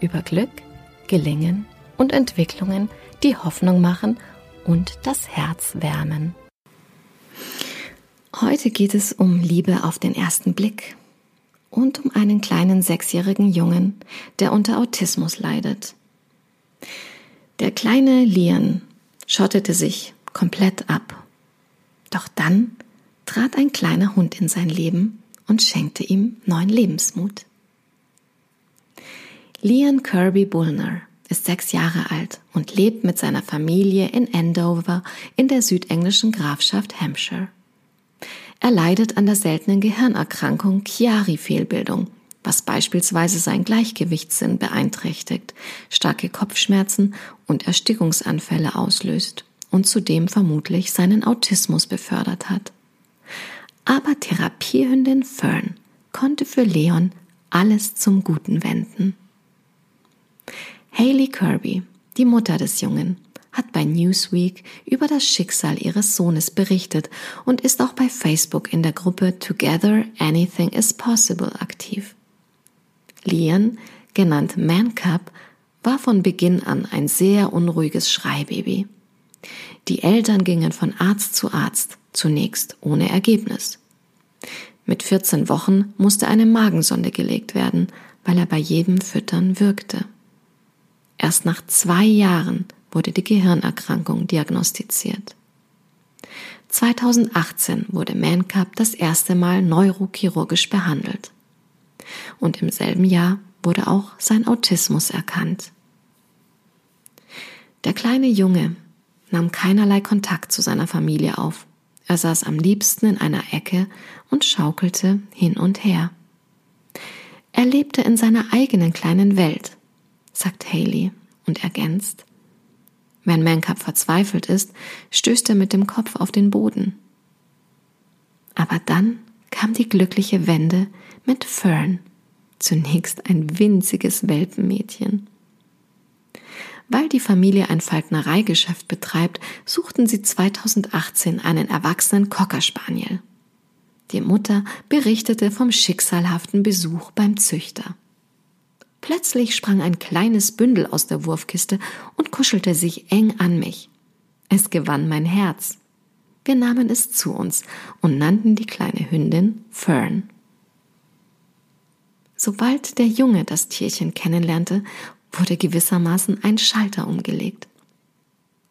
über Glück, Gelingen und Entwicklungen, die Hoffnung machen und das Herz wärmen. Heute geht es um Liebe auf den ersten Blick und um einen kleinen sechsjährigen Jungen, der unter Autismus leidet. Der kleine Lian schottete sich komplett ab. Doch dann trat ein kleiner Hund in sein Leben und schenkte ihm neuen Lebensmut. Lian Kirby Bullner ist sechs Jahre alt und lebt mit seiner Familie in Andover in der südenglischen Grafschaft Hampshire. Er leidet an der seltenen Gehirnerkrankung Chiari-Fehlbildung, was beispielsweise sein Gleichgewichtssinn beeinträchtigt, starke Kopfschmerzen und Erstickungsanfälle auslöst und zudem vermutlich seinen Autismus befördert hat. Aber Therapiehündin Fern konnte für Leon alles zum Guten wenden. Haley Kirby, die Mutter des Jungen, hat bei Newsweek über das Schicksal ihres Sohnes berichtet und ist auch bei Facebook in der Gruppe Together Anything is Possible aktiv. Lian, genannt Man Cup, war von Beginn an ein sehr unruhiges Schreibaby. Die Eltern gingen von Arzt zu Arzt, zunächst ohne Ergebnis. Mit 14 Wochen musste eine Magensonde gelegt werden, weil er bei jedem Füttern wirkte. Erst nach zwei Jahren wurde die Gehirnerkrankung diagnostiziert. 2018 wurde Mancap das erste Mal neurochirurgisch behandelt. Und im selben Jahr wurde auch sein Autismus erkannt. Der kleine Junge nahm keinerlei Kontakt zu seiner Familie auf. Er saß am liebsten in einer Ecke und schaukelte hin und her. Er lebte in seiner eigenen kleinen Welt, sagt Haley und ergänzt. Wenn Mancap verzweifelt ist, stößt er mit dem Kopf auf den Boden. Aber dann kam die glückliche Wende mit Fern, zunächst ein winziges Welpenmädchen. Weil die Familie ein Falknereigeschäft betreibt, suchten sie 2018 einen erwachsenen Cocker Spaniel. Die Mutter berichtete vom schicksalhaften Besuch beim Züchter. Plötzlich sprang ein kleines Bündel aus der Wurfkiste und kuschelte sich eng an mich. Es gewann mein Herz. Wir nahmen es zu uns und nannten die kleine Hündin Fern. Sobald der Junge das Tierchen kennenlernte, wurde gewissermaßen ein Schalter umgelegt.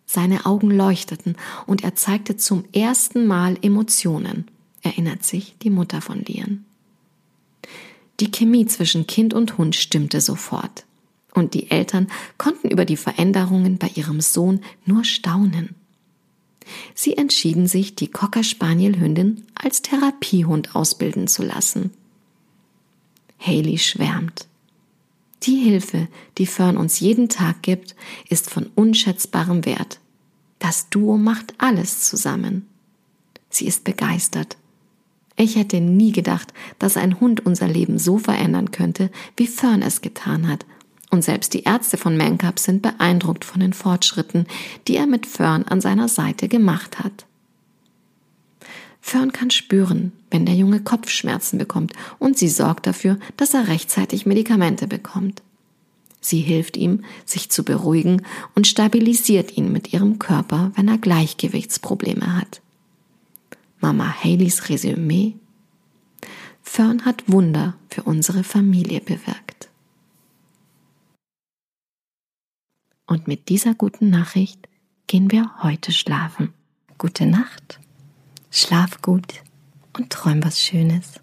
Seine Augen leuchteten und er zeigte zum ersten Mal Emotionen, erinnert sich die Mutter von Lian. Die Chemie zwischen Kind und Hund stimmte sofort. Und die Eltern konnten über die Veränderungen bei ihrem Sohn nur staunen. Sie entschieden sich, die Cocker Spaniel Hündin als Therapiehund ausbilden zu lassen. Haley schwärmt. Die Hilfe, die Fern uns jeden Tag gibt, ist von unschätzbarem Wert. Das Duo macht alles zusammen. Sie ist begeistert ich hätte nie gedacht, dass ein Hund unser Leben so verändern könnte, wie Fern es getan hat. Und selbst die Ärzte von Mancap sind beeindruckt von den Fortschritten, die er mit Fern an seiner Seite gemacht hat. Fern kann spüren, wenn der Junge Kopfschmerzen bekommt und sie sorgt dafür, dass er rechtzeitig Medikamente bekommt. Sie hilft ihm, sich zu beruhigen und stabilisiert ihn mit ihrem Körper, wenn er Gleichgewichtsprobleme hat. Mama Haleys Resümee? Fern hat Wunder für unsere Familie bewirkt. Und mit dieser guten Nachricht gehen wir heute schlafen. Gute Nacht, schlaf gut und träum was Schönes.